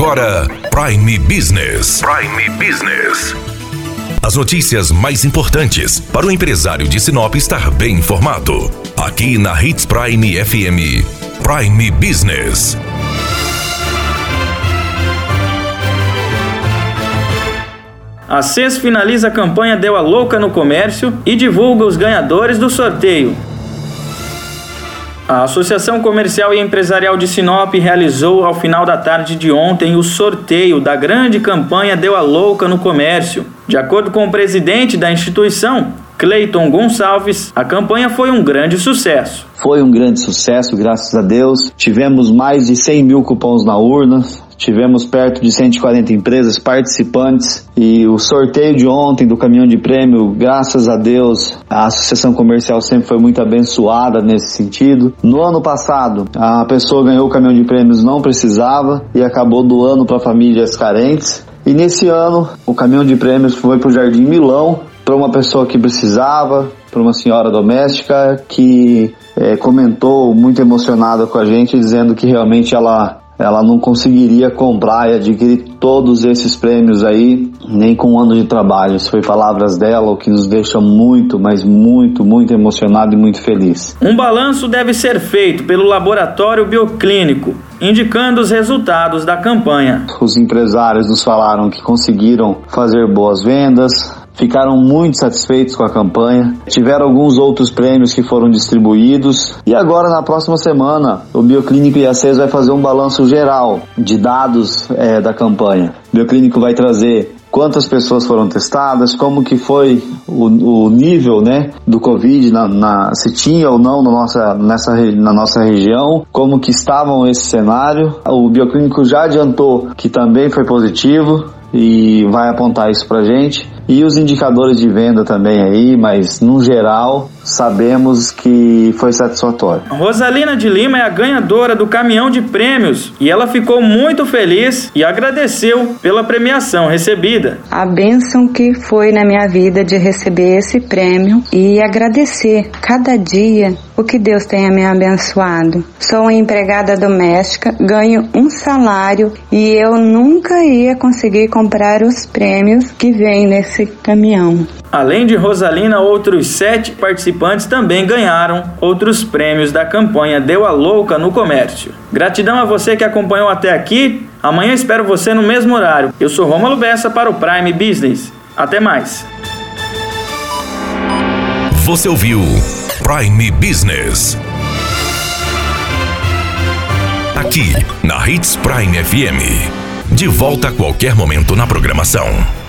agora Prime Business. Prime Business. As notícias mais importantes para o empresário de Sinop estar bem informado. Aqui na Hits Prime FM. Prime Business. A CES finaliza a campanha Deu a Louca no Comércio e divulga os ganhadores do sorteio. A Associação Comercial e Empresarial de Sinop realizou ao final da tarde de ontem o sorteio da grande campanha Deu a Louca no Comércio. De acordo com o presidente da instituição, Cleiton Gonçalves, a campanha foi um grande sucesso. Foi um grande sucesso, graças a Deus. Tivemos mais de 100 mil cupons na urna, Tivemos perto de 140 empresas participantes e o sorteio de ontem do caminhão de prêmio, graças a Deus, a associação comercial sempre foi muito abençoada nesse sentido. No ano passado, a pessoa ganhou o caminhão de prêmios, não precisava e acabou doando para famílias carentes. E nesse ano, o caminhão de prêmios foi para o Jardim Milão, para uma pessoa que precisava, para uma senhora doméstica que é, comentou muito emocionada com a gente, dizendo que realmente ela ela não conseguiria comprar e adquirir todos esses prêmios aí, nem com um ano de trabalho. Isso foi palavras dela, o que nos deixa muito, mas muito, muito emocionado e muito feliz. Um balanço deve ser feito pelo laboratório bioclínico, indicando os resultados da campanha. Os empresários nos falaram que conseguiram fazer boas vendas, ficaram muito satisfeitos com a campanha. Tiveram alguns outros prêmios que foram distribuídos e agora na próxima semana o Bioclínico e a CES vai fazer um balanço geral de dados é, da campanha. O Bioclínico vai trazer quantas pessoas foram testadas, como que foi o, o nível né, do Covid, na, na, se tinha ou não na nossa, nessa, na nossa região, como que estavam esse cenário. O Bioclínico já adiantou que também foi positivo e vai apontar isso pra gente e os indicadores de venda também aí, mas no geral sabemos que foi satisfatório. Rosalina de Lima é a ganhadora do caminhão de prêmios e ela ficou muito feliz e agradeceu pela premiação recebida. A bênção que foi na minha vida de receber esse prêmio e agradecer cada dia o que Deus tenha me abençoado. Sou uma empregada doméstica, ganho um salário e eu nunca ia conseguir comprar os prêmios que vêm nesse caminhão. Além de Rosalina, outros sete participantes também ganharam outros prêmios da campanha Deu a Louca no Comércio. Gratidão a você que acompanhou até aqui. Amanhã espero você no mesmo horário. Eu sou Romulo Bessa para o Prime Business. Até mais. Você ouviu Prime Business. Aqui na Hits Prime FM. De volta a qualquer momento na programação.